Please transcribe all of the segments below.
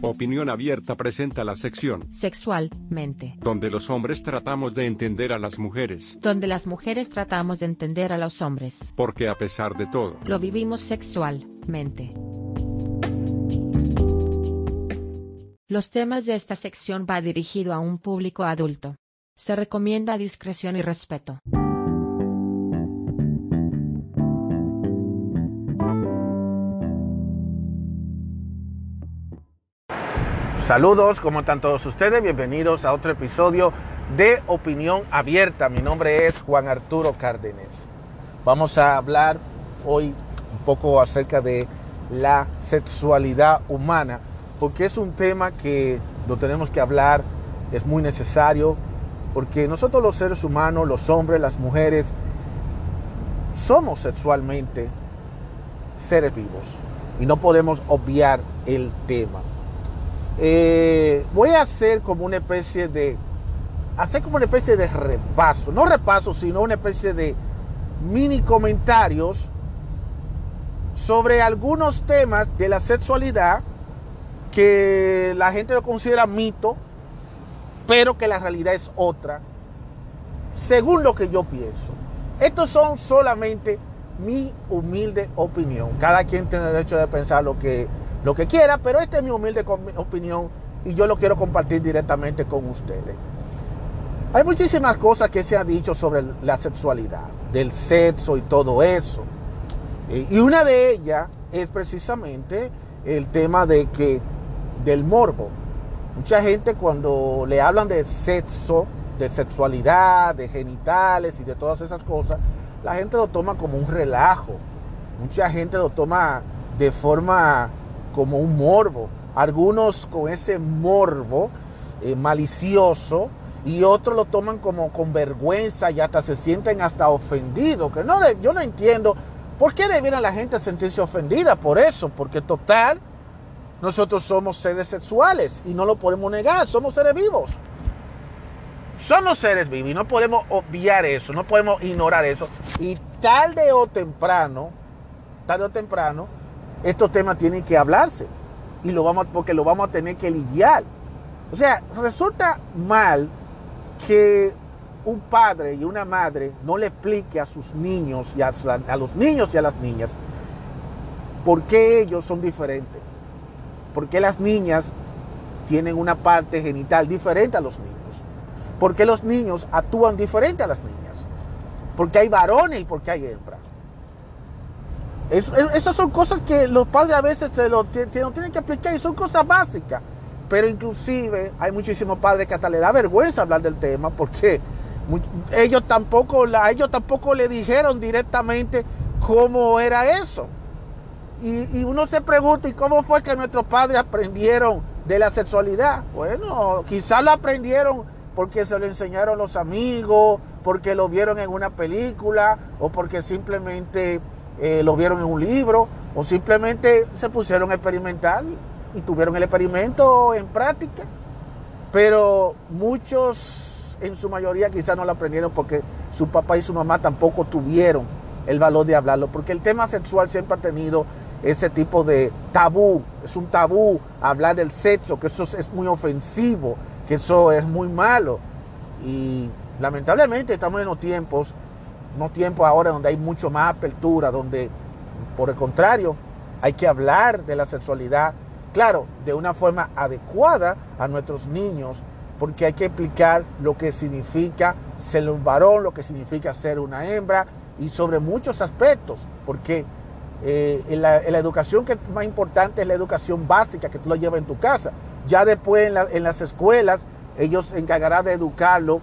Opinión Abierta presenta la sección Sexualmente. donde los hombres tratamos de entender a las mujeres, Donde las mujeres tratamos de entender a los hombres. porque a pesar de todo, Lo vivimos sexualmente. Los temas de esta sección va dirigido a un público adulto. Se recomienda discreción y respeto. Saludos, ¿cómo están todos ustedes? Bienvenidos a otro episodio de Opinión Abierta. Mi nombre es Juan Arturo Cárdenas. Vamos a hablar hoy un poco acerca de la sexualidad humana, porque es un tema que lo tenemos que hablar, es muy necesario, porque nosotros los seres humanos, los hombres, las mujeres, somos sexualmente seres vivos y no podemos obviar el tema. Eh, voy a hacer como una especie de hacer como una especie de repaso, no repaso, sino una especie de mini comentarios sobre algunos temas de la sexualidad que la gente lo considera mito, pero que la realidad es otra, según lo que yo pienso. Estos son solamente mi humilde opinión. Cada quien tiene derecho de pensar lo que lo que quiera, pero esta es mi humilde opinión y yo lo quiero compartir directamente con ustedes. Hay muchísimas cosas que se han dicho sobre la sexualidad, del sexo y todo eso. Y una de ellas es precisamente el tema de que del morbo. Mucha gente cuando le hablan de sexo, de sexualidad, de genitales y de todas esas cosas, la gente lo toma como un relajo. Mucha gente lo toma de forma como un morbo. Algunos con ese morbo eh, malicioso y otros lo toman como con vergüenza y hasta se sienten hasta ofendidos. No, yo no entiendo por qué debiera la gente sentirse ofendida por eso, porque total, nosotros somos seres sexuales y no lo podemos negar, somos seres vivos. Somos seres vivos y no podemos obviar eso, no podemos ignorar eso. Y tarde o temprano, tarde o temprano, estos temas tienen que hablarse y lo vamos porque lo vamos a tener que lidiar. O sea, resulta mal que un padre y una madre no le explique a sus niños y a, los niños y a las niñas por qué ellos son diferentes. Por qué las niñas tienen una parte genital diferente a los niños. ¿Por qué los niños actúan diferente a las niñas? Porque hay varones y porque hay hembras. Es, es, esas son cosas que los padres a veces se lo, tienen que explicar y son cosas básicas. Pero inclusive hay muchísimos padres que hasta le da vergüenza hablar del tema porque ellos tampoco, ellos tampoco le dijeron directamente cómo era eso. Y, uno se pregunta, ¿y cómo fue que nuestros padres aprendieron de la sexualidad? Bueno, quizás lo aprendieron porque se lo enseñaron los amigos, porque lo vieron en una película o porque simplemente eh, lo vieron en un libro o simplemente se pusieron a experimentar y tuvieron el experimento en práctica. Pero muchos, en su mayoría, quizás no lo aprendieron porque su papá y su mamá tampoco tuvieron el valor de hablarlo, porque el tema sexual siempre ha tenido ese tipo de tabú, es un tabú hablar del sexo, que eso es muy ofensivo, que eso es muy malo. Y lamentablemente estamos en los tiempos no tiempos ahora donde hay mucho más apertura, donde por el contrario hay que hablar de la sexualidad, claro, de una forma adecuada a nuestros niños, porque hay que explicar lo que significa ser un varón, lo que significa ser una hembra y sobre muchos aspectos, porque eh, en, la, educación que es más importante es la educación básica que tú lo llevas en tu casa. Ya después en, en las escuelas ellos se encargarán de educarlo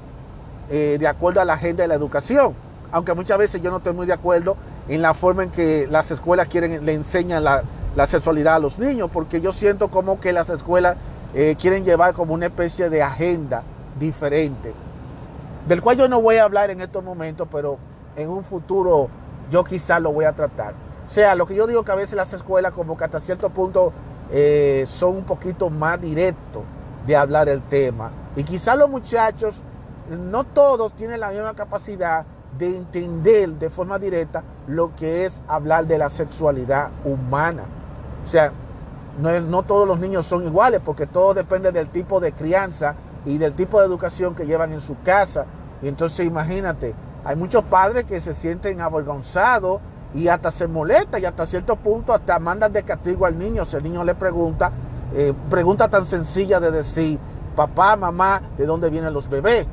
eh, de acuerdo a la agenda de la educación aunque muchas veces yo no estoy muy de acuerdo en la forma en que las escuelas quieren, le enseñan la, la sexualidad a los niños, porque yo siento como que las escuelas eh, quieren llevar como una especie de agenda diferente, del cual yo no voy a hablar en estos momentos, pero en un futuro yo quizás lo voy a tratar. O sea, lo que yo digo que a veces las escuelas como que hasta cierto punto eh, son un poquito más directos de hablar el tema. Y quizás los muchachos, no todos tienen la misma capacidad de entender de forma directa lo que es hablar de la sexualidad humana. O sea, no, no todos los niños son iguales, porque todo depende del tipo de crianza y del tipo de educación que llevan en su casa. Y entonces imagínate, hay muchos padres que se sienten avergonzados y hasta se molestan y hasta cierto punto hasta mandan de castigo al niño. Si el niño le pregunta, eh, pregunta tan sencilla de decir, papá, mamá, ¿de dónde vienen los bebés?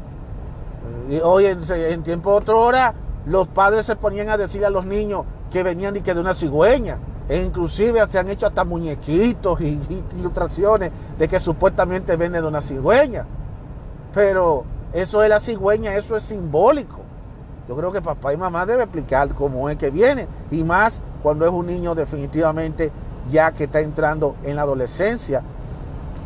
Hoy en, tiempo otra hora, los padres se ponían a decir a los niños que venían y que de una cigüeña. E inclusive se han hecho hasta muñequitos y, ilustraciones de que supuestamente viene de una cigüeña. Pero eso es la cigüeña, eso es simbólico. Yo creo que papá y mamá deben explicar cómo es que viene. Y más cuando es un niño definitivamente ya que está entrando en la adolescencia,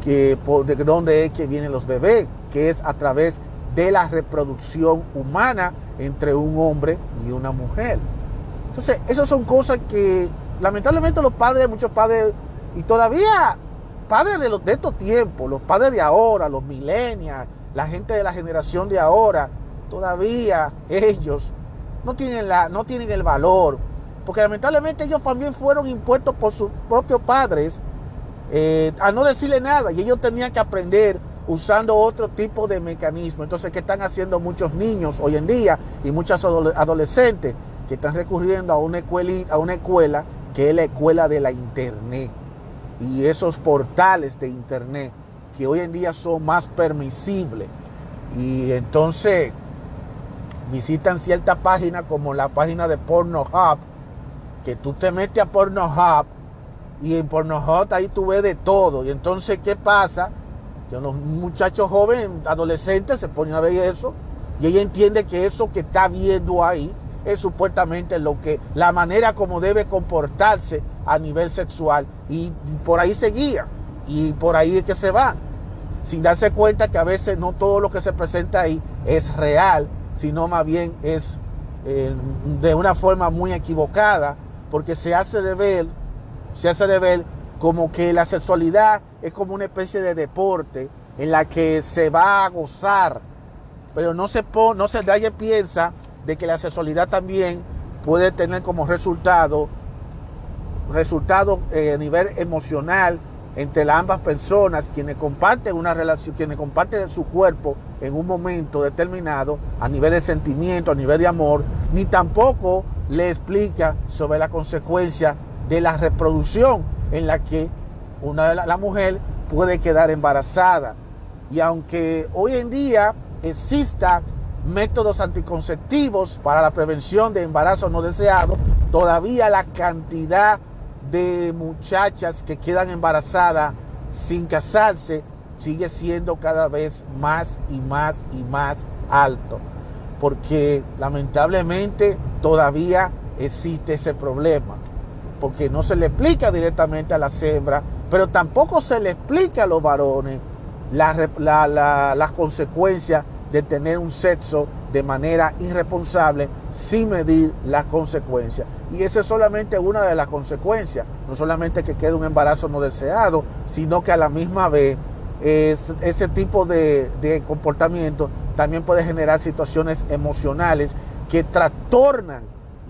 que por de dónde es que vienen los bebés, que es a través de la reproducción humana entre un hombre y una mujer. Entonces, esas son cosas que lamentablemente los padres, muchos padres, y todavía padres de, los, de estos tiempos, los padres de ahora, los millennials, la gente de la generación de ahora, todavía ellos no tienen, la, no tienen el valor, porque lamentablemente ellos también fueron impuestos por sus propios padres eh, a no decirle nada y ellos tenían que aprender usando otro tipo de mecanismo. Entonces, ¿qué están haciendo muchos niños hoy en día y muchos adolescentes que están recurriendo a una, a una escuela que es la escuela de la Internet? Y esos portales de Internet que hoy en día son más permisibles. Y entonces visitan cierta página como la página de Pornhub, que tú te metes a Pornhub y en Pornhub ahí tú ves de todo. Y entonces, ¿qué pasa? Que los muchachos jóvenes, adolescentes, se ponen a ver eso y ella entiende que eso que está viendo ahí es supuestamente lo que, la manera como debe comportarse a nivel sexual. Y por ahí se guía y por ahí es que se van. Sin darse cuenta que a veces no todo lo que se presenta ahí es real, sino más bien es eh, de una forma muy equivocada, porque se hace de ver se hace de ver como que la sexualidad es como una especie de deporte en la que se va a gozar, pero no se pone, no se nadie piensa de que la sexualidad también puede tener como resultado resultado eh, a nivel emocional entre ambas personas quienes comparten una relación, quienes comparten su cuerpo en un momento determinado a nivel de sentimiento, a nivel de amor, ni tampoco le explica sobre la consecuencia de la reproducción en la que una, la mujer puede quedar embarazada. Y aunque hoy en día exista métodos anticonceptivos para la prevención de embarazo no deseado, todavía la cantidad de muchachas que quedan embarazadas sin casarse sigue siendo cada vez más y más y más alto. Porque lamentablemente todavía existe ese problema porque no se le explica directamente a las hembras, pero tampoco se le explica a los varones las consecuencias de tener un sexo de manera irresponsable sin medir las consecuencias. Y esa es solamente una de las consecuencias, no solamente que quede un embarazo no deseado, sino que a la misma vez ese tipo de, de comportamiento también puede generar situaciones emocionales que trastornan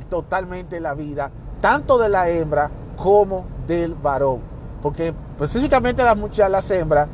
totalmente la vida tanto de la hembra como del varón. Porque específicamente las muchas, las hembras,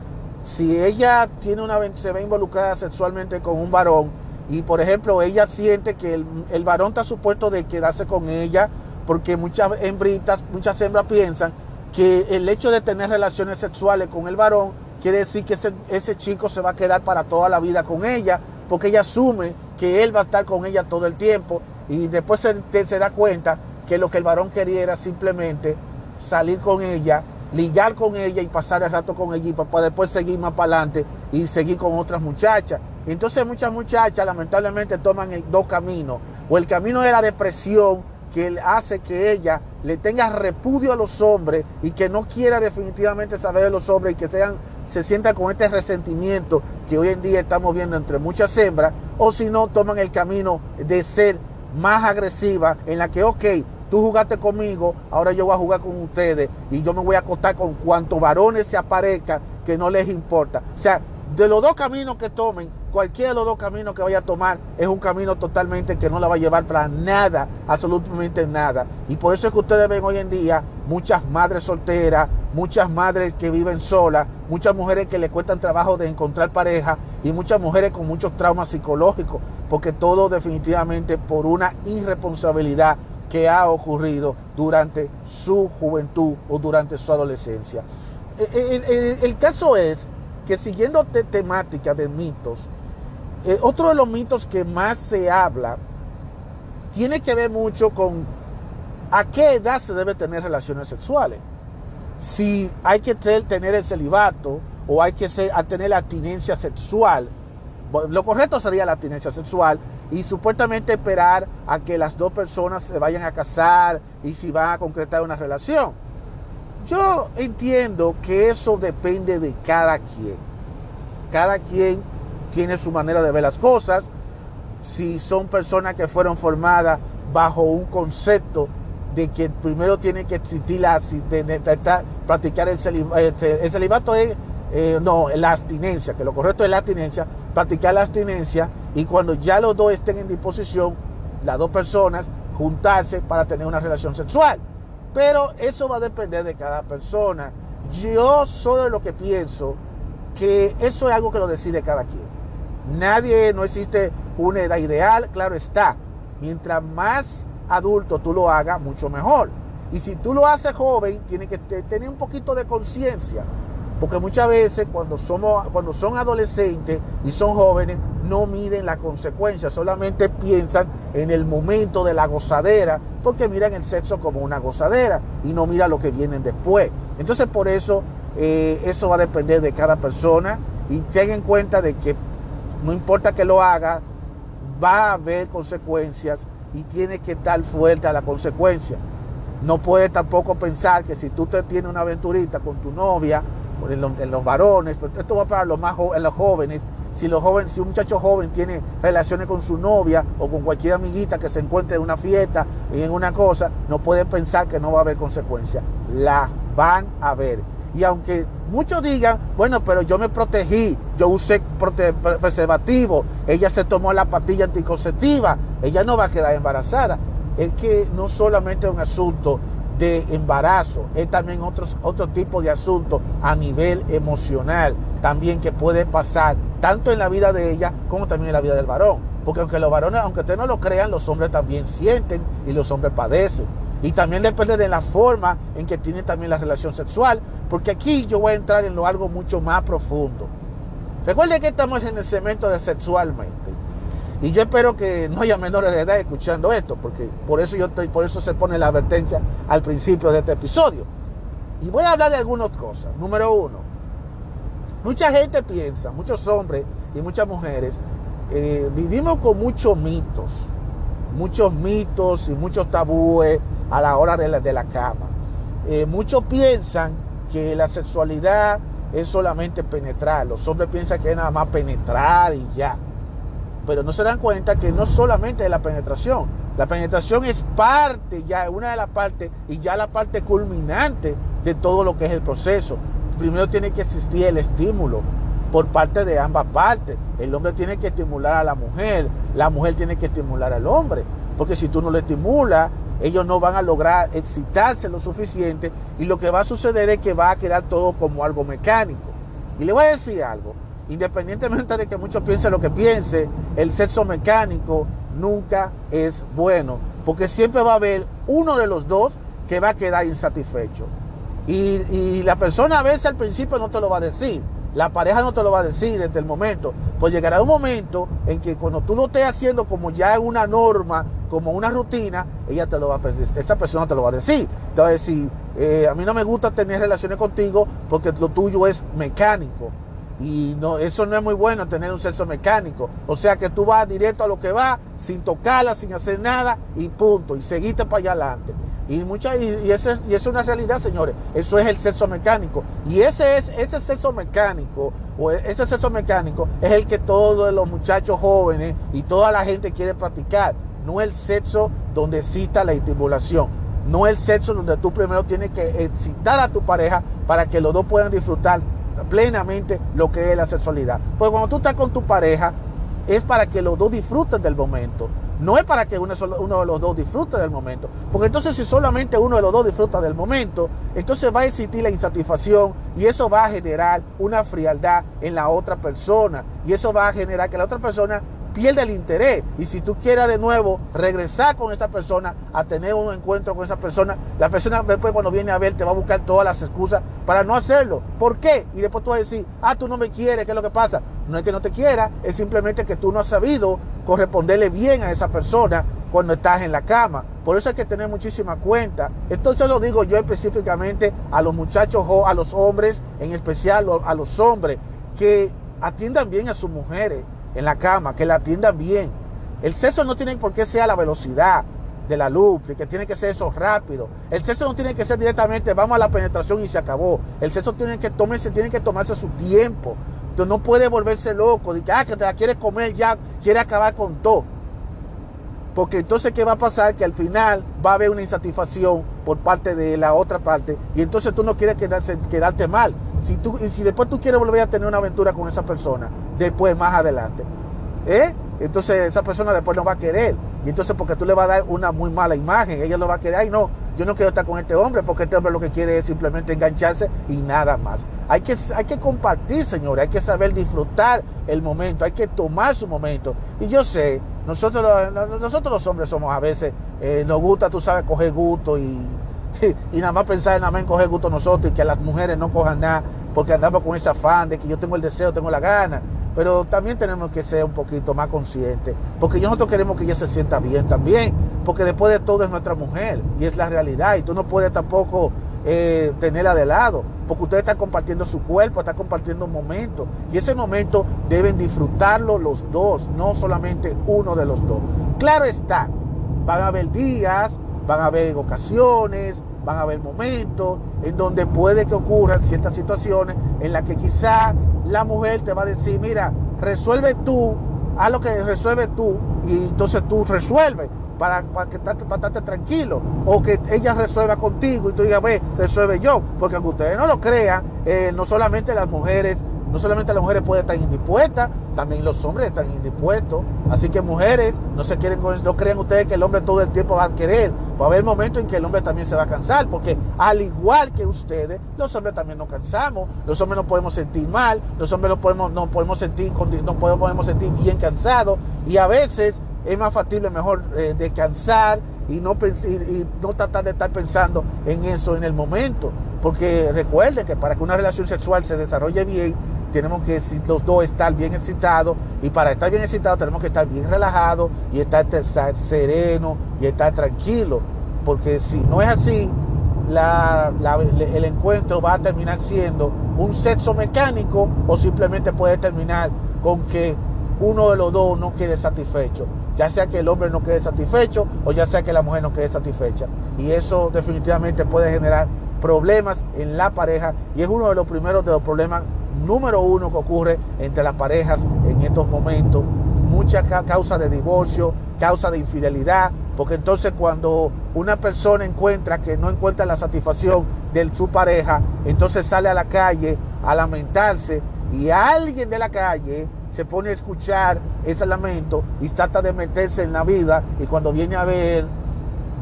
si ella tiene una, se ve involucrada sexualmente con un varón y por ejemplo ella siente que el, varón está supuesto de quedarse con ella, porque muchas hembritas, muchas hembras piensan que el hecho de tener relaciones sexuales con el varón quiere decir que ese, ese chico se va a quedar para toda la vida con ella, porque ella asume que él va a estar con ella todo el tiempo y después se, se da cuenta que lo que el varón quería era simplemente salir con ella, ligar con ella y pasar el rato con ella para después seguir más para adelante y seguir con otras muchachas. Entonces muchas muchachas lamentablemente toman dos caminos. O el camino de la depresión que hace que ella le tenga repudio a los hombres y que no quiera definitivamente saber de los hombres y que sean, se sienta con este resentimiento que hoy en día estamos viendo entre muchas hembras, o si no, toman el camino de ser más agresiva en la que, ok, tú jugaste conmigo, ahora yo voy a jugar con ustedes y yo me voy a acostar con cuantos varones se aparezcan que no les importa. O sea, de los dos caminos que tomen, cualquiera de los dos caminos que vaya a tomar es un camino totalmente que no la va a llevar para nada, absolutamente nada. Y por eso es que ustedes ven hoy en día muchas madres solteras, muchas madres que viven solas, muchas mujeres que le cuestan trabajo de encontrar pareja y muchas mujeres con muchos traumas psicológicos, porque todo definitivamente por una irresponsabilidad que ha ocurrido durante su juventud o durante su adolescencia. El, caso es que siguiendo temática de mitos, eh, otro de los mitos que más se habla tiene que ver mucho con a qué edad se debe tener relaciones sexuales. Si hay que tener el celibato o hay que tener la abstinencia sexual. Lo correcto sería la abstinencia sexual y supuestamente esperar a que las dos personas se vayan a casar y si van a concretar una relación. Yo entiendo que eso depende de cada quien. Cada quien tiene su manera de ver las cosas. Si son personas que fueron formadas bajo un concepto de que primero tiene que existir la, practicar el celibato, el celibato es, eh, no, la abstinencia, que lo correcto es la abstinencia, practicar la abstinencia y cuando ya los dos estén en disposición, las dos personas, juntarse para tener una relación sexual. Pero eso va a depender de cada persona. Yo solo lo que pienso que eso es algo que lo decide cada quien. Nadie, no existe una edad ideal, claro está. Mientras más adulto tú lo hagas, mucho mejor. Y si tú lo haces joven, tiene que tener un poquito de conciencia. Porque muchas veces cuando, somos, cuando son adolescentes y son jóvenes, no miden las consecuencias, solamente piensan en el momento de la gozadera, porque miran el sexo como una gozadera y no miran lo que viene después. Entonces por eso eh, eso va a depender de cada persona y ten en cuenta de que no importa que lo haga, va a haber consecuencias y tiene que estar fuerte a la consecuencia. No puedes tampoco pensar que si tú te tienes una aventurita con tu novia, en, los varones, pero esto va para los más en los jóvenes, si, los jóvenes, si un muchacho joven tiene relaciones con su novia o con cualquier amiguita que se encuentre en una fiesta y en una cosa, no puede pensar que no va a haber consecuencias. La van a ver. Y aunque muchos digan, bueno, pero yo me protegí, yo usé preservativo, ella se tomó la pastilla anticonceptiva, ella no va a quedar embarazada. Es que no solamente es un asunto de embarazo, es también otros, otro tipo de asuntos a nivel emocional, también que puede pasar tanto en la vida de ella como también en la vida del varón. Porque aunque los varones, aunque ustedes no lo crean, los hombres también sienten y los hombres padecen. Y también depende de la forma en que tienen también la relación sexual, porque aquí yo voy a entrar en lo algo mucho más profundo. Recuerden que estamos en el segmento de sexualmente. Y yo espero que no haya menores de edad escuchando esto, porque por eso, yo por eso se pone la advertencia al principio de este episodio. Y voy a hablar de algunas cosas. Número uno, mucha gente piensa, muchos hombres y muchas mujeres, eh, vivimos con muchos mitos, muchos mitos y muchos tabúes a la hora de la, de la cama. Eh, muchos piensan que la sexualidad es solamente penetrar. Los hombres piensan que es nada más penetrar y ya. Pero no se dan cuenta que no solamente es la penetración. La penetración es parte, ya una de las partes y ya la parte culminante de todo lo que es el proceso. Primero tiene que existir el estímulo por parte de ambas partes. El hombre tiene que estimular a la mujer, la mujer tiene que estimular al hombre. Porque si tú no le estimulas, ellos no van a lograr excitarse lo suficiente y lo que va a suceder es que va a quedar todo como algo mecánico. Y le voy a decir algo, independientemente de que muchos piensen lo que piense, el sexo mecánico nunca es bueno, porque siempre va a haber uno de los dos que va a quedar insatisfecho. Y, y la persona a veces al principio no te lo va a decir, la pareja no te lo va a decir desde el momento. Pues llegará un momento en que cuando tú lo estés haciendo como ya es una norma, como una rutina, ella te lo va a esa persona te lo va a decir. Te va a decir, eh, a mí no me gusta tener relaciones contigo porque lo tuyo es mecánico. Y no, eso no es muy bueno tener un sexo mecánico. O sea que tú vas directo a lo que va, sin tocarla, sin hacer nada, y punto. Y seguiste para allá adelante. Y, mucha, y, eso es, una realidad, señores. Eso es el sexo mecánico. Y ese es ese sexo mecánico, o e, ese sexo mecánico, es el que todos los muchachos jóvenes y toda la gente quiere practicar. No el sexo donde excita la estimulación. No el sexo donde tú primero tienes que excitar a tu pareja para que los dos puedan disfrutar plenamente lo que es la sexualidad. Pues cuando tú estás con tu pareja, es para que los dos disfruten del momento no es para que uno, uno, de los dos disfrute del momento. Porque entonces si solamente uno de los dos disfruta del momento, entonces va a existir la insatisfacción y eso va a generar una frialdad en la otra persona. Y eso va a generar que la otra persona pierde el interés. Y si tú quieras de nuevo regresar con esa persona, a tener un encuentro con esa persona, la persona después cuando viene a ver te va a buscar todas las excusas para no hacerlo. ¿Por qué? Y después tú vas a decir, ah, tú no me quieres, ¿qué es lo que pasa? No es que no te quiera, es simplemente que tú no has sabido corresponderle bien a esa persona cuando estás en la cama. Por eso hay que tener muchísima cuenta. Entonces lo digo yo específicamente a los muchachos a los hombres, en especial a los hombres, que atiendan bien a sus mujeres en la cama, que la atiendan bien. El sexo no tiene por qué ser la velocidad de la luz, que tiene que ser eso rápido. El sexo no tiene que ser directamente, vamos a la penetración y se acabó. El sexo tiene que tomarse, tiene que tomarse su tiempo. Entonces no puede volverse loco, de que, ah, que te la quiere comer ya, quiere acabar con todo. Porque entonces, ¿qué va a pasar? Que al final va a haber una insatisfacción por parte de la otra parte y entonces tú no quieres quedarte mal. Si, tú, si después tú quieres volver a tener una aventura con esa persona, después, más adelante, ¿eh? entonces esa persona después no va a querer. Y entonces porque tú le vas a dar una muy mala imagen, ella lo va a querer, ay no, yo no quiero estar con este hombre porque este hombre lo que quiere es simplemente engancharse y nada más. Hay que, hay que compartir, señores, hay que saber disfrutar el momento, hay que tomar su momento. Y yo sé, nosotros, nosotros los hombres somos a veces, eh, nos gusta, tú sabes, coger gusto y, y, nada más pensar en nada más en coger gusto nosotros y que las mujeres no cojan nada porque andamos con ese afán de que yo tengo el deseo, tengo la gana. Pero también tenemos que ser un poquito más conscientes, porque nosotros queremos que ella se sienta bien también, porque después de todo es nuestra mujer y es la realidad y tú no puedes tampoco eh, tenerla de lado, porque ustedes están compartiendo su cuerpo, están compartiendo un momento y ese momento deben disfrutarlo los dos, no solamente uno de los dos. Claro está, van a haber días, van a haber ocasiones, van a haber momentos en donde puede que ocurran ciertas situaciones en las que quizá la mujer te va a decir, mira, resuelve tú, haz lo que resuelve tú y entonces tú resuelves para, para que para estarte tranquilo. O que ella resuelva contigo y tú digas, ve, resuelve yo. Porque aunque ustedes no lo crean, eh, no solamente las mujeres, no solamente las mujeres pueden estar indispuestas, también los hombres están indispuestos. Así que mujeres, no se quieren, no crean ustedes que el hombre todo el tiempo va a querer. Va a haber momentos en que el hombre también se va a cansar, porque al igual que ustedes, los hombres también nos cansamos. Los hombres nos podemos sentir mal, los hombres no podemos, no podemos sentir, no podemos sentir bien cansados y a veces es más factible mejor eh, descansar y no, y no tratar de estar pensando en eso en el momento. Porque recuerden que para que una relación sexual se desarrolle bien, tenemos que los dos estar bien excitados y para estar bien excitados tenemos que estar bien relajados y estar, sereno y estar tranquilo. Porque si no es así, el encuentro va a terminar siendo un sexo mecánico o simplemente puede terminar con que uno de los dos no quede satisfecho ya sea que el hombre no quede satisfecho o ya sea que la mujer no quede satisfecha. Y eso definitivamente puede generar problemas en la pareja y es uno de los primeros de los problemas número uno que ocurre entre las parejas en estos momentos. Mucha causa de divorcio, causa de infidelidad, porque entonces cuando una persona encuentra que no encuentra la satisfacción de su pareja, entonces sale a la calle a lamentarse y alguien de la calle se pone a escuchar ese lamento y trata de meterse en la vida y cuando viene a ver,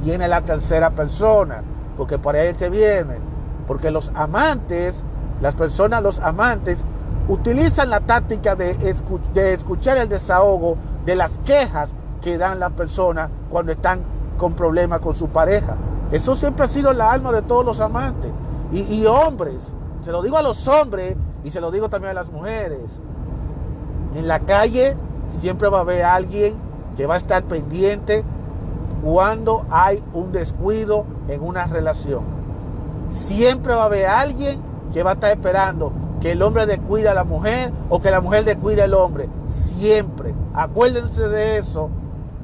viene la tercera persona, porque por ahí es que viene. Porque los amantes, las personas, los amantes, utilizan la táctica de, escuchar el desahogo de las quejas que dan las personas cuando están con problemas con su pareja. Eso siempre ha sido la alma de todos los amantes. Y, y hombres, se lo digo a los hombres y se lo digo también a las mujeres en la calle siempre va a haber alguien que va a estar pendiente cuando hay un descuido en una relación. Siempre va a haber alguien que va a estar esperando que el hombre descuide a la mujer o que la mujer descuide al hombre. Siempre. Acuérdense de eso.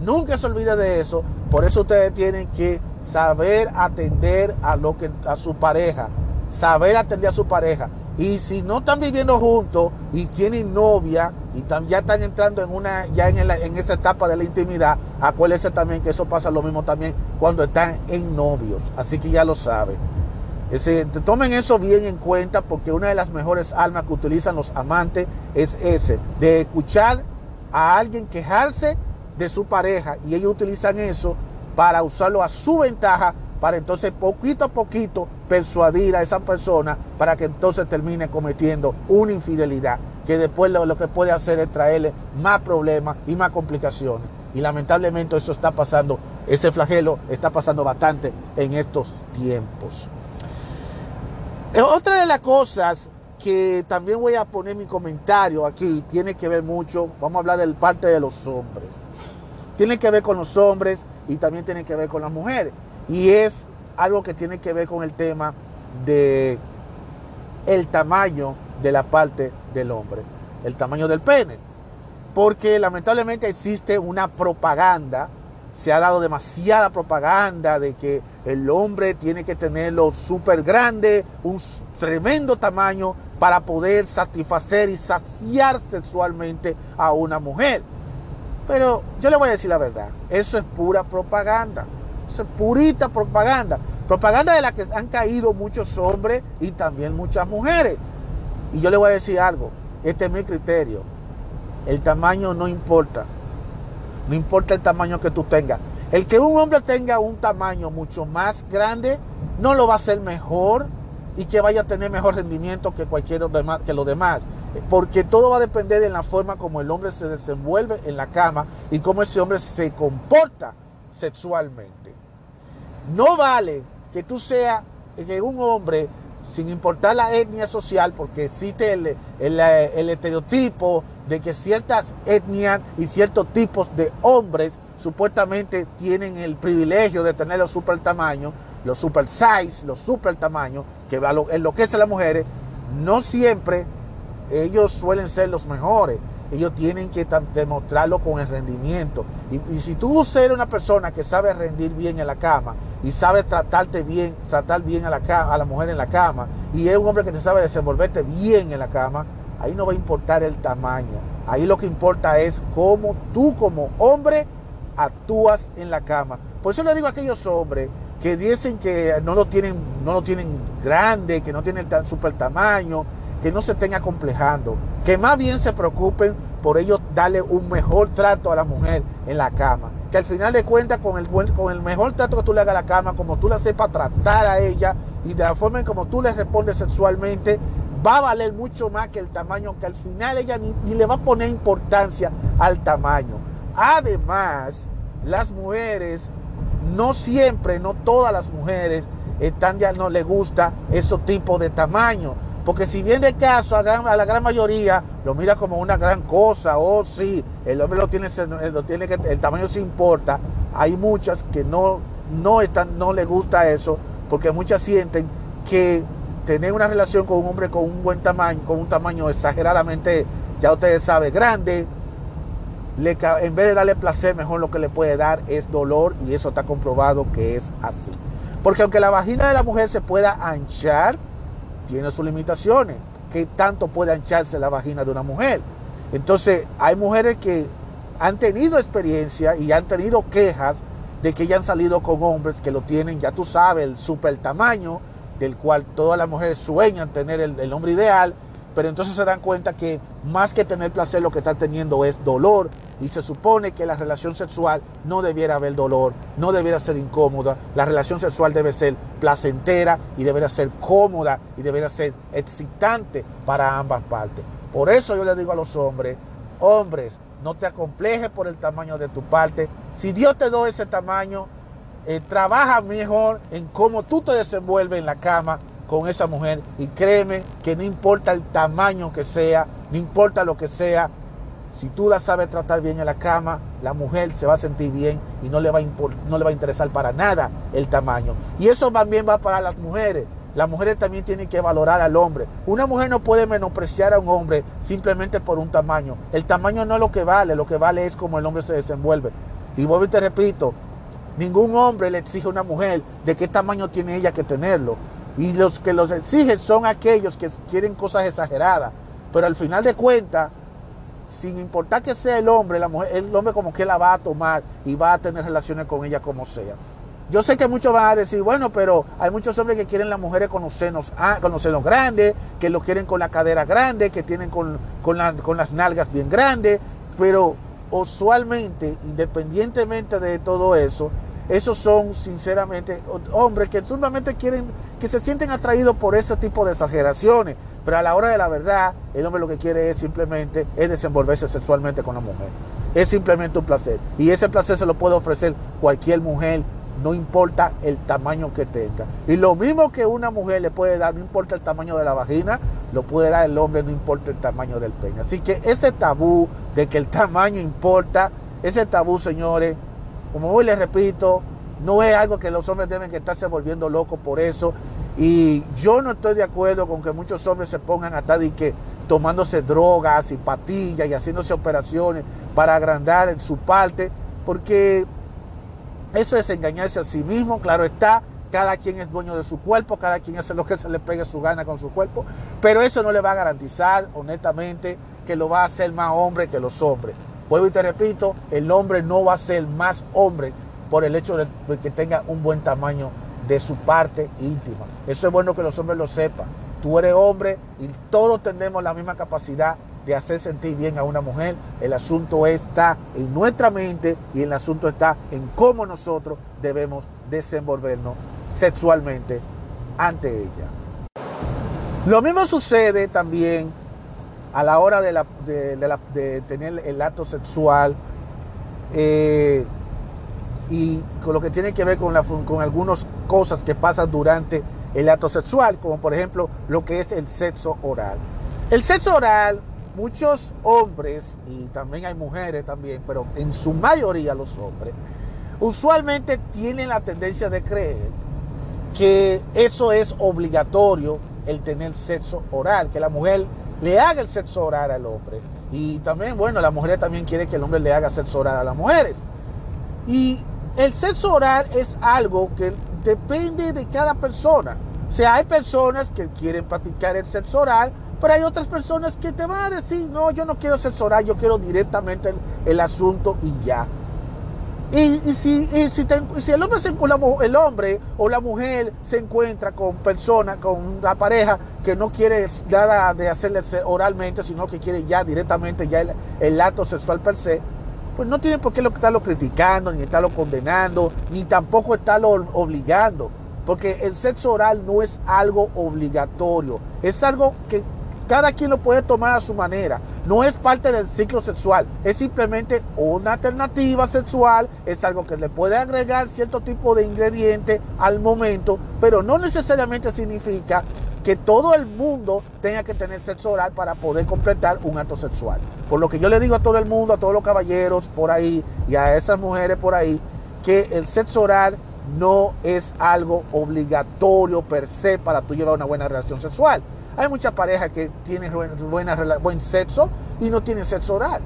Nunca se olvide de eso. Por eso ustedes tienen que saber atender a lo que a su pareja. Saber atender a su pareja. Y si no están viviendo juntos y tienen novia y ya están entrando en una ya en, en, esa etapa de la intimidad, acuérdense también que eso pasa lo mismo también cuando están en novios. Así que ya lo saben. Ese, tomen eso bien en cuenta porque una de las mejores almas que utilizan los amantes es ese, de escuchar a alguien quejarse de su pareja y ellos utilizan eso para usarlo a su ventaja para entonces poquito a poquito persuadir a esa persona para que entonces termine cometiendo una infidelidad, que después lo, que puede hacer es traerle más problemas y más complicaciones. Y lamentablemente eso está pasando, ese flagelo está pasando bastante en estos tiempos. Eh, otra de las cosas que también voy a poner mi comentario aquí tiene que ver mucho, vamos a hablar del parte de los hombres. Tiene que ver con los hombres y también tiene que ver con las mujeres. Y es algo que tiene que ver con el tema de el tamaño de la parte del hombre, el tamaño del pene. Porque lamentablemente existe una propaganda, se ha dado demasiada propaganda de que el hombre tiene que tenerlo súper grande, un tremendo tamaño para poder satisfacer y saciar sexualmente a una mujer. Pero yo le voy a decir la verdad, eso es pura propaganda purita propaganda. Propaganda de la que han caído muchos hombres y también muchas mujeres. Y yo le voy a decir algo, este es mi criterio. El tamaño no importa. No importa el tamaño que tú tengas. El que un hombre tenga un tamaño mucho más grande no lo va a hacer mejor y que vaya a tener mejor rendimiento que cualquier demás, que los demás. Porque todo va a depender de la forma como el hombre se desenvuelve en la cama y cómo ese hombre se comporta sexualmente. No vale que tú seas que un hombre, sin importar la etnia social, porque existe el, el, estereotipo de que ciertas etnias y ciertos tipos de hombres supuestamente tienen el privilegio de tener los super tamaños, los super size, los super tamaños, que enloquece a las mujeres, no siempre ellos suelen ser los mejores ellos tienen que demostrarlo con el rendimiento. Y, si tú eres una persona que sabe rendir bien en la cama y sabe tratarte bien, tratar bien a la, mujer en la cama, y es un hombre que te sabe desenvolverte bien en la cama, ahí no va a importar el tamaño. Ahí lo que importa es cómo tú como hombre actúas en la cama. Por eso le digo a aquellos hombres que dicen que no lo tienen, no lo tienen grande, que no tienen tan super tamaño, que no se estén acomplejando, que más bien se preocupen por ellos darle un mejor trato a la mujer en la cama. Que al final de cuentas, con el, con el mejor trato que tú le hagas a la cama, como tú la sepas tratar a ella y de la forma en como tú le respondes sexualmente, va a valer mucho más que el tamaño, que al final ella ni, le va a poner importancia al tamaño. Además, las mujeres, no siempre, no todas las mujeres, están ya no les gusta esos tipos de tamaño. Porque si bien de caso a, la gran mayoría lo mira como una gran cosa, oh, sí, el hombre lo tiene, que, el tamaño se importa, hay muchas que no, no, están, no le gusta eso, porque muchas sienten que tener una relación con un hombre con un buen tamaño, con un tamaño exageradamente, ya ustedes saben, grande, en vez de darle placer, mejor lo que le puede dar es dolor y eso está comprobado que es así. Porque aunque la vagina de la mujer se pueda anchar, tiene sus limitaciones. ¿Qué tanto puede ancharse la vagina de una mujer? Entonces, hay mujeres que han tenido experiencia y han tenido quejas de que ya han salido con hombres que lo tienen, ya tú sabes, el super tamaño, del cual todas las mujeres sueñan tener el, el hombre ideal, pero entonces se dan cuenta que más que tener placer lo que están teniendo es dolor y se supone que la relación sexual no debiera haber dolor, no debiera ser incómoda, la relación sexual debe ser placentera y debería ser cómoda y debería ser excitante para ambas partes. Por eso yo le digo a los hombres, hombres, no te acomplejes por el tamaño de tu parte. Si Dios te dio ese tamaño, eh, trabaja mejor en cómo tú te desenvuelves en la cama con esa mujer y créeme que no importa el tamaño que sea, no importa lo que sea, si tú la sabes tratar bien en la cama, la mujer se va a sentir bien y no le va a, no le va a interesar para nada el tamaño. Y eso también va para las mujeres. Las mujeres también tienen que valorar al hombre. Una mujer no puede menospreciar a un hombre simplemente por un tamaño. El tamaño no es lo que vale, lo que vale es cómo el hombre se desenvuelve. Y vuelvo y te repito, ningún hombre le exige a una mujer de qué tamaño tiene ella que tenerlo. Y los que los exigen son aquellos que quieren cosas exageradas. Pero al final de cuentas, sin importar que sea el hombre, la mujer, el hombre como que la va a tomar y va a tener relaciones con ella como sea. Yo sé que muchos van a decir, bueno, pero hay muchos hombres que quieren las mujeres con los senos, ah, con los senos grandes, que lo quieren con la cadera grande, que tienen con, con las nalgas bien grandes, pero usualmente, independientemente de todo eso, esos son sinceramente hombres que solamente quieren, que se sienten atraídos por ese tipo de exageraciones. Pero a la hora de la verdad, el hombre lo que quiere es simplemente es desenvolverse sexualmente con la mujer. Es simplemente un placer. Y ese placer se lo puede ofrecer cualquier mujer, no importa el tamaño que tenga. Y lo mismo que una mujer le puede dar, no importa el tamaño de la vagina, lo puede dar el hombre, no importa el tamaño del pene. Así que ese tabú de que el tamaño importa, ese tabú, señores, como hoy les repito, no es algo que los hombres deben estarse volviendo locos por eso. Y yo no estoy de acuerdo con que muchos hombres se pongan hasta de que tomándose drogas y patillas y haciéndose operaciones para agrandar en su parte, porque eso es engañarse a sí mismo, claro está, cada quien es dueño de su cuerpo, cada quien hace lo que se le pegue su gana con su cuerpo, pero eso no le va a garantizar, honestamente, que lo va a hacer más hombre que los hombres. Vuelvo y te repito, el hombre no va a ser más hombre por el hecho de que tenga un buen tamaño de su parte íntima. Eso es bueno que los hombres lo sepan. Tú eres hombre y todos tenemos la misma capacidad de hacer sentir bien a una mujer. El asunto está en nuestra mente y el asunto está en cómo nosotros debemos desenvolvernos sexualmente ante ella. Lo mismo sucede también a la hora de, tener el acto sexual eh, y con lo que tiene que ver con, con algunas cosas que pasan durante el acto sexual, como por ejemplo lo que es el sexo oral. El sexo oral, muchos hombres, y también hay mujeres también, pero en su mayoría los hombres, usualmente tienen la tendencia de creer que eso es obligatorio el tener sexo oral, que la mujer le haga el sexo oral al hombre. Y también, bueno, la mujer también quiere que el hombre le haga sexo oral a las mujeres. Y el sexo oral es algo que depende de cada persona. O sea, hay personas que quieren practicar el sexo oral, pero hay otras personas que te van a decir, no, yo no quiero sexo oral, yo quiero directamente el asunto y ya. Y, si, el, hombre el o la mujer se encuentra con personas, con la pareja que no quiere nada de hacerle oralmente, sino que quiere ya directamente ya el, acto sexual per se, pues no tiene por qué estarlo criticando, ni estarlo condenando, ni tampoco estarlo obligando. Porque el sexo oral no es algo obligatorio, es algo que cada quien lo puede tomar a su manera. No es parte del ciclo sexual, es simplemente una alternativa sexual, es algo que le puede agregar cierto tipo de ingrediente al momento, pero no necesariamente significa que todo el mundo tenga que tener sexo oral para poder completar un acto sexual. Por lo que yo le digo a todo el mundo, a todos los caballeros por ahí y a esas mujeres por ahí, que el sexo oral no es algo obligatorio per se para tú llevar una buena relación sexual. Hay muchas parejas que tienen buen sexo y no tienen sexo oral.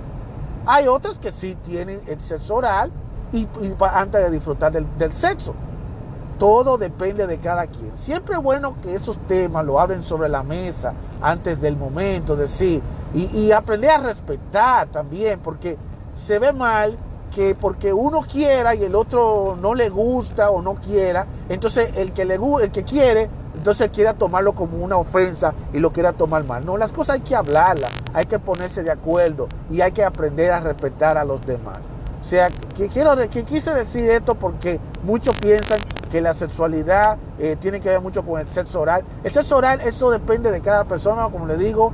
Hay otras que sí tienen el sexo oral y, antes de disfrutar del, sexo. Todo depende de cada quien. Siempre es bueno que esos temas lo abren sobre la mesa antes del momento, decir, y, aprender a respetar también, porque se ve mal que porque uno quiera y el otro no le gusta o no quiera, entonces el que le el que quiere entonces quiera tomarlo como una ofensa y lo quiera tomar mal. No, las cosas hay que hablarlas, hay que ponerse de acuerdo y hay que aprender a respetar a los demás. O sea, que, quiero, que quise decir esto porque muchos piensan que la sexualidad eh, tiene que ver mucho con el sexo oral. El sexo oral, eso depende de cada persona, como le digo.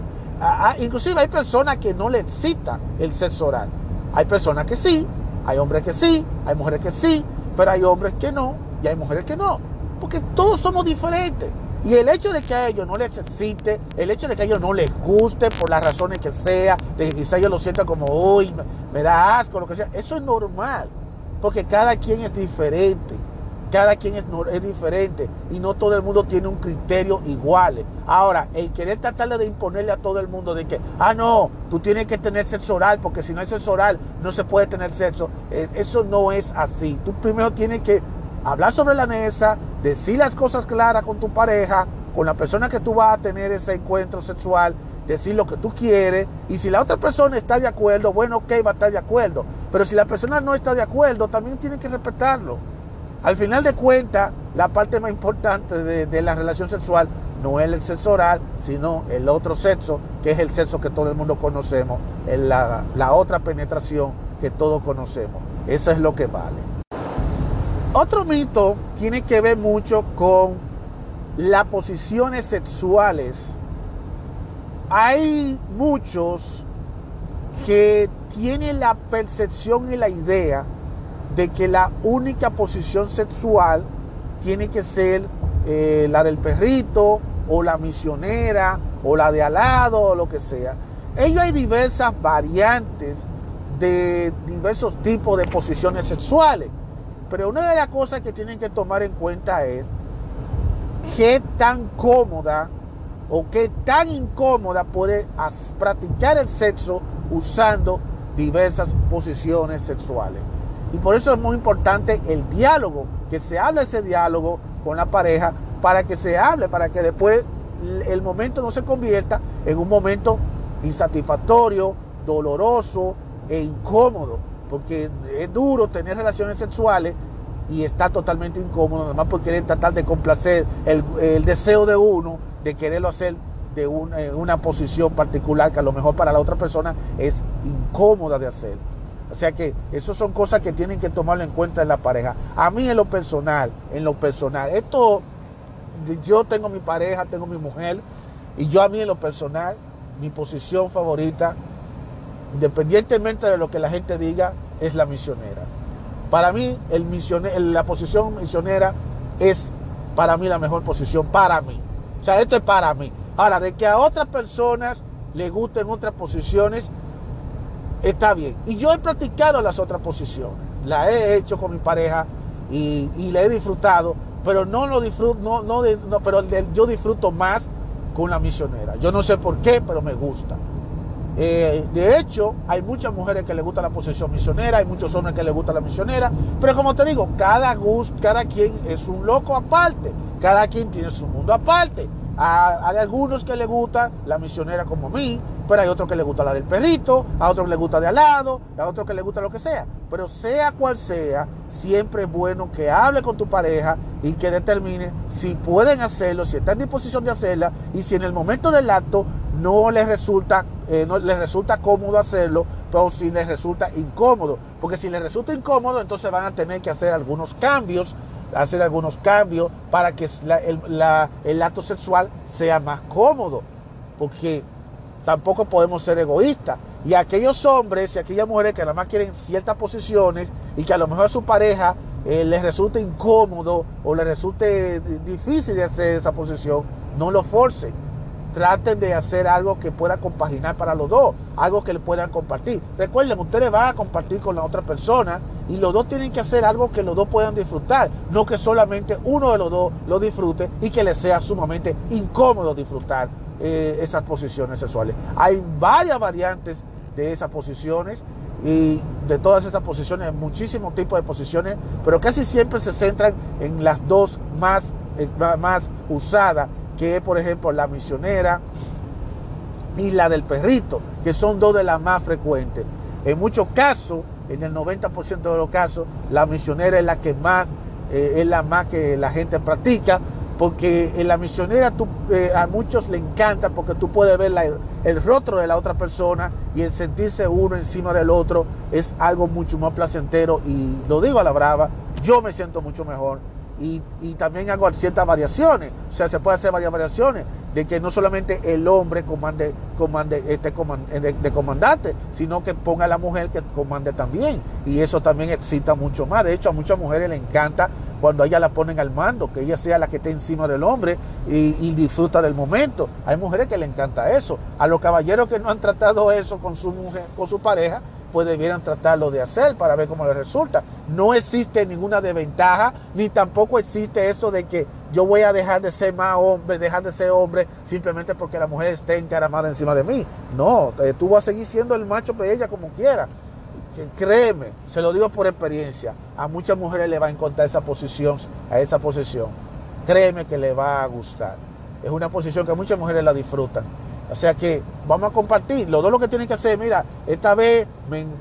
inclusive hay personas que no le excita el sexo oral. Hay personas que sí, hay hombres que sí, hay mujeres que sí, pero hay hombres que no y hay mujeres que no. Porque todos somos diferentes. Y el hecho de que a ellos no les excite, el hecho de que a ellos no les guste por las razones que sea, de que quizá ellos lo sientan como, uy, me da asco, lo que sea, eso es normal. Porque cada quien es diferente. Cada quien es, diferente y no todo el mundo tiene un criterio igual. Ahora, el querer tratar de imponerle a todo el mundo de que, ah, no, tú tienes que tener sexo oral porque si no hay sexo oral no se puede tener sexo, eh, eso no es así. Tú primero tienes que hablar sobre la mesa, decir las cosas claras con tu pareja, con la persona que tú vas a tener ese encuentro sexual, decir lo que tú quieres. Y si la otra persona está de acuerdo, bueno, ok, va a estar de acuerdo. Pero si la persona no está de acuerdo, también tiene que respetarlo. Al final de cuentas, la parte más importante de, la relación sexual no es el sexo oral, sino el otro sexo, que es el sexo que todo el mundo conocemos, la, la otra penetración que todos conocemos. Eso es lo que vale. Otro mito tiene que ver mucho con las posiciones sexuales. Hay muchos que tienen la percepción y la idea de que la única posición sexual tiene que ser eh, la del perrito o la misionera o la de al lado o lo que sea. Ellos hay diversas variantes de diversos tipos de posiciones sexuales. Pero una de las cosas que tienen que tomar en cuenta es qué tan cómoda o qué tan incómoda puede practicar el sexo usando diversas posiciones sexuales. Y por eso es muy importante el diálogo, que se hable ese diálogo con la pareja para que se hable, para que después el momento no se convierta en un momento insatisfactorio, doloroso e incómodo, porque es duro tener relaciones sexuales y está totalmente incómodo, además por querer tratar de complacer el, deseo de uno de quererlo hacer de una, una posición particular que a lo mejor para la otra persona es incómoda de hacer. O sea que eso son cosas que tienen que tomarlo en cuenta en la pareja. A mí en lo personal, en lo personal, esto, yo tengo mi pareja, tengo mi mujer, y yo a mí en lo personal, mi posición favorita, independientemente de lo que la gente diga, es la misionera. Para mí, el la posición misionera es para mí la mejor posición, para mí. O sea, esto es para mí. Ahora, de que a otras personas le gusten otras posiciones, está bien. Y yo he practicado las otras posiciones, la he hecho con mi pareja y, la he disfrutado, pero no lo disfruto, no, no, pero yo disfruto más con la misionera. Yo no sé por qué, pero me gusta. Eh, de hecho, hay muchas mujeres que le gusta la posición misionera, hay muchos hombres que le gusta la misionera, pero como te digo, cada gusto, cada quien es un loco aparte, cada quien tiene su mundo aparte. hay algunos que le gusta la misionera como a mí, pero hay otros que le gusta la del perrito, a otros que le gusta de al lado, a otros que le gusta lo que sea. Pero sea cual sea, siempre es bueno que hable con tu pareja y que determine si pueden hacerlo, si está en disposición de hacerla y si en el momento del acto no les resulta, eh, no les resulta cómodo hacerlo, pero si les resulta incómodo. Porque si les resulta incómodo, entonces van a tener que hacer algunos cambios hacer algunos cambios para que el, el acto sexual sea más cómodo. Porque tampoco podemos ser egoístas. Y aquellos hombres y aquellas mujeres que nada más quieren ciertas posiciones y que a lo mejor a su pareja eh, les resulte incómodo o les resulte difícil de hacer esa posición, no lo forcen. Traten de hacer algo que pueda compaginar para los dos, algo que le puedan compartir. Recuerden, ustedes van a compartir con la otra persona y los dos tienen que hacer algo que los dos puedan disfrutar, no que solamente uno de los dos lo disfrute y que les sea sumamente incómodo disfrutar eh, esas posiciones sexuales. Hay varias variantes de esas posiciones y de todas esas posiciones, muchísimos tipos de posiciones, pero casi siempre se centran en las dos más, eh, más usadas, que es por ejemplo la misionera y la del perrito, que son dos de las más frecuentes. En muchos casos, en el 90% de los casos, la misionera es la que más, eh, es la más que la gente practica, porque en la misionera eh, a muchos le encanta porque tú puedes ver el rostro de la otra persona y el sentirse uno encima del otro es algo mucho más placentero y lo digo a la brava, yo me siento mucho mejor y, también hago ciertas variaciones, o sea, se puede hacer varias variaciones de que no solamente el hombre comande, comande este de, de, comandante, sino que ponga a la mujer que comande también y eso también excita mucho más, de hecho a muchas mujeres le encanta cuando ella la ponen al mando, que ella sea la que esté encima del hombre y, disfruta del momento. Hay mujeres que le encanta eso. A los caballeros que no han tratado eso con su mujer, con su pareja, pues debieran tratarlo de hacer para ver cómo les resulta. No existe ninguna desventaja, ni tampoco existe eso de que yo voy a dejar de ser más hombre, dejar de ser hombre simplemente porque la mujer esté encaramada encima de mí. No, eh, tú vas a seguir siendo el macho de ella como quiera créeme, se lo digo por experiencia, a muchas mujeres le va a encontrar esa posición, a esa posición. Créeme que le va a gustar. Es una posición que muchas mujeres la disfrutan. O sea que vamos a compartir. Los dos lo que tienen que hacer, mira, esta vez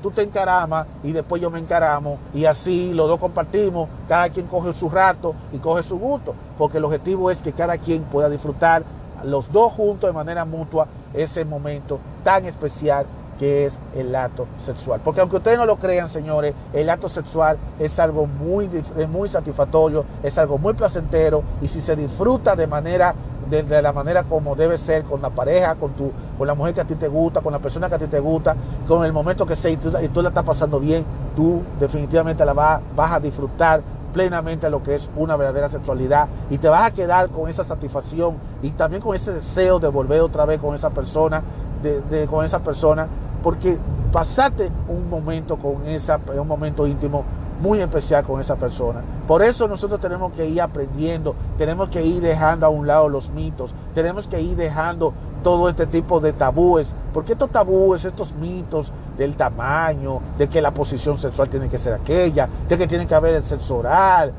tú te encaramas y después yo me encaramo. Y así los dos compartimos. Cada quien coge su rato y coge su gusto. Porque el objetivo es que cada quien pueda disfrutar los dos juntos de manera mutua ese momento tan especial que es el acto sexual. Porque aunque ustedes no lo crean, señores, el acto sexual es algo muy, muy satisfactorio, es algo muy placentero y si se disfruta de manera de, la manera como debe ser con la pareja, con tu, con la mujer que a ti te gusta, con la persona que a ti te gusta, con el momento que sea y tú, la estás pasando bien, tú definitivamente la vas, vas a disfrutar plenamente lo que es una verdadera sexualidad y te vas a quedar con esa satisfacción y también con ese deseo de volver otra vez con esa persona, de, con esa persona porque pasaste un momento con esa, un momento íntimo muy especial con esa persona. Por eso nosotros tenemos que ir aprendiendo, tenemos que ir dejando a un lado los mitos, tenemos que ir dejando todo este tipo de tabúes, porque estos tabúes, estos mitos del tamaño, de que la posición sexual tiene que ser aquella, de que tiene que haber el sexo oral,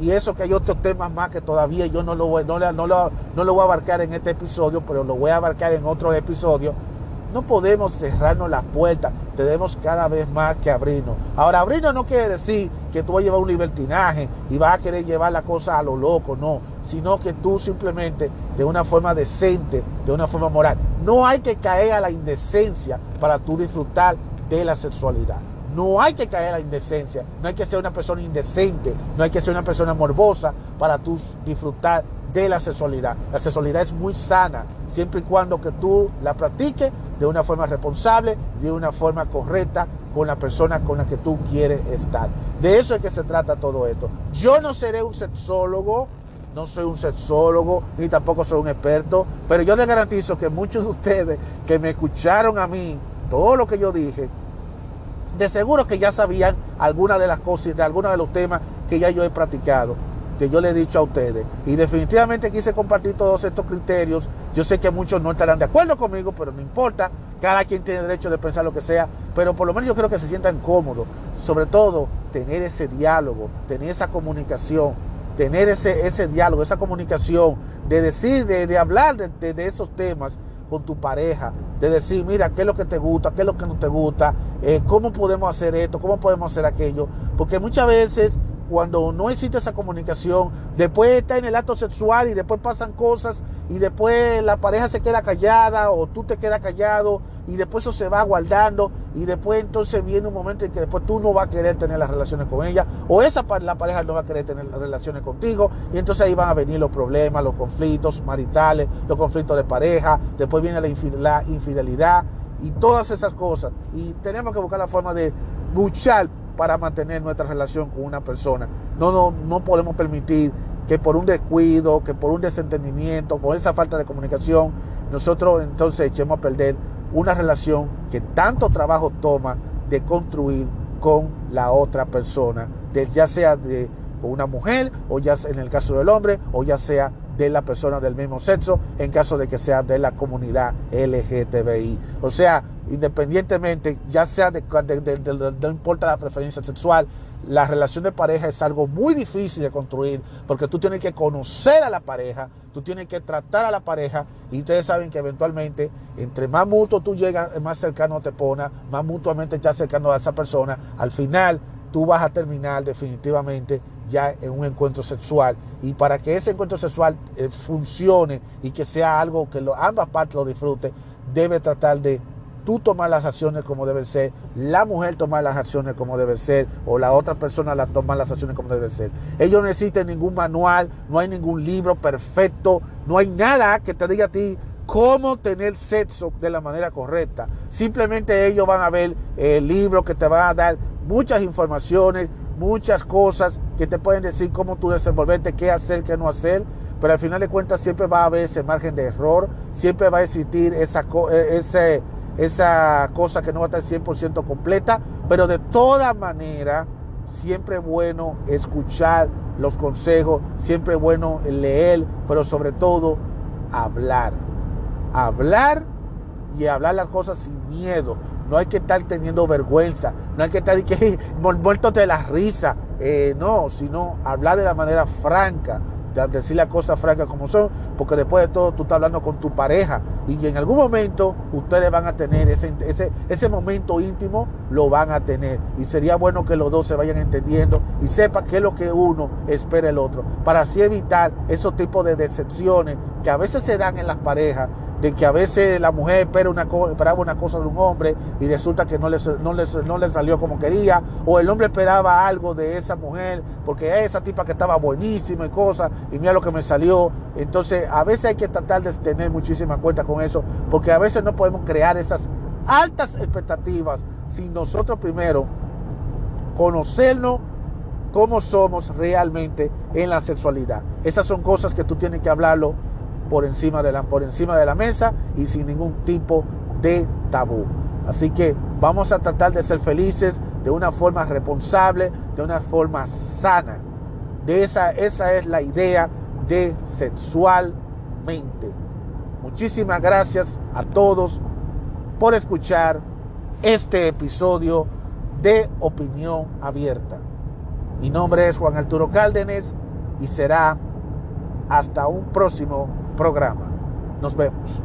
y, eso que hay otros temas más que todavía yo no lo, no, no, no lo voy a abarcar en este episodio, pero lo voy a abarcar en otro episodio no podemos cerrarnos las puertas, tenemos cada vez más que abrirnos. Ahora, abrirnos no quiere decir que tú vas a llevar un libertinaje y vas a querer llevar la cosa a lo loco, no, sino que tú simplemente de una forma decente, de una forma moral. No hay que caer a la indecencia para tú disfrutar de la sexualidad. No hay que caer a la indecencia, no hay que ser una persona indecente, no hay que ser una persona morbosa para tú disfrutar de la sexualidad. La sexualidad es muy sana, siempre y cuando que tú la practiques de una forma responsable, de una forma correcta con la persona con la que tú quieres estar. De eso es que se trata todo esto. Yo no seré un sexólogo, no soy un sexólogo, ni tampoco soy un experto, pero yo les garantizo que muchos de ustedes que me escucharon a mí, todo lo que yo dije, de seguro que ya sabían algunas de las cosas, de algunos de los temas que ya yo he practicado que yo le he dicho a ustedes. Y definitivamente quise compartir todos estos criterios. Yo sé que muchos no estarán de acuerdo conmigo, pero no importa. Cada quien tiene derecho de pensar lo que sea. Pero por lo menos yo creo que se sientan cómodos. Sobre todo, tener ese diálogo, tener esa comunicación, tener ese, ese diálogo, esa comunicación, de decir, de, hablar de, esos temas con tu pareja, de decir, mira, qué es lo que te gusta, qué es lo que no te gusta, eh, cómo podemos hacer esto, cómo podemos hacer aquello. Porque muchas veces cuando no existe esa comunicación, después está en el acto sexual y después pasan cosas y después la pareja se queda callada o tú te quedas callado y después eso se va guardando y después entonces viene un momento en que después tú no vas a querer tener las relaciones con ella o esa la pareja no va a querer tener relaciones contigo y entonces ahí van a venir los problemas, los conflictos maritales, los conflictos de pareja, después viene la infidelidad y todas esas cosas. Y tenemos que buscar la forma de luchar para mantener nuestra relación con una persona. No, no, no podemos permitir que por un descuido, que por un desentendimiento, por esa falta de comunicación, nosotros entonces echemos a perder una relación que tanto trabajo toma de construir con la otra persona, de, ya sea de una mujer, o ya sea en el caso del hombre, o ya sea de la persona del mismo sexo, en caso de que sea de la comunidad LGTBI. O sea, independientemente, ya sea de, no importa la preferencia sexual, la relación de pareja es algo muy difícil de construir porque tú tienes que conocer a la pareja, tú tienes que tratar a la pareja y ustedes saben que eventualmente entre más mutuo tú llegas, más cercano te pones, más mutuamente estás cercano a esa persona, al final tú vas a terminar definitivamente ya en un encuentro sexual. Y para que ese encuentro sexual eh, funcione y que sea algo que ambas partes lo disfruten, debe tratar de tú tomar las acciones como deben ser, la mujer tomar las acciones como debe ser, o la otra persona la tomar las acciones como debe ser. Ellos no necesitan ningún manual, no hay ningún libro perfecto, no hay nada que te diga a ti cómo tener sexo de la manera correcta. Simplemente ellos van a ver el libro que te va a dar muchas informaciones, muchas cosas que te pueden decir cómo tú desenvolverte, qué hacer, qué no hacer. Pero al final de cuentas siempre va a haber ese margen de error, siempre va a existir esa, e, ese, esa cosa que no va a estar 100% completa, pero de toda manera, siempre es bueno escuchar los consejos, siempre es bueno leer, pero sobre todo hablar. Hablar y hablar las cosas sin miedo. No hay que estar teniendo vergüenza, no hay que estar que, de la risa, eh, no, sino hablar de la manera franca, decir las cosas francas como son, porque después de todo tú estás hablando con tu pareja y en algún momento ustedes van a tener ese, ese, ese momento íntimo, lo van a tener. Y sería bueno que los dos se vayan entendiendo y sepan qué es lo que uno espera el otro, para así evitar esos tipos de decepciones que a veces se dan en las parejas de que a veces la mujer espera una esperaba una cosa de un hombre y resulta que no le, no, no le salió como quería, o el hombre esperaba algo de esa mujer porque esa tipa que estaba buenísima y cosas, y mira lo que me salió. Entonces, a veces hay que tratar de tener muchísima cuenta con eso, porque a veces no podemos crear esas altas expectativas sin nosotros primero conocernos cómo somos realmente en la sexualidad. Esas son cosas que tú tienes que hablarlo por encima de la, por encima de la mesa y sin ningún tipo de tabú. Así que vamos a tratar de ser felices de una forma responsable, de una forma sana. De esa, esa es la idea de sexualmente. Muchísimas gracias a todos por escuchar este episodio de Opinión Abierta. Mi nombre es Juan Arturo Cárdenas y será hasta un próximo programa. Nos vemos.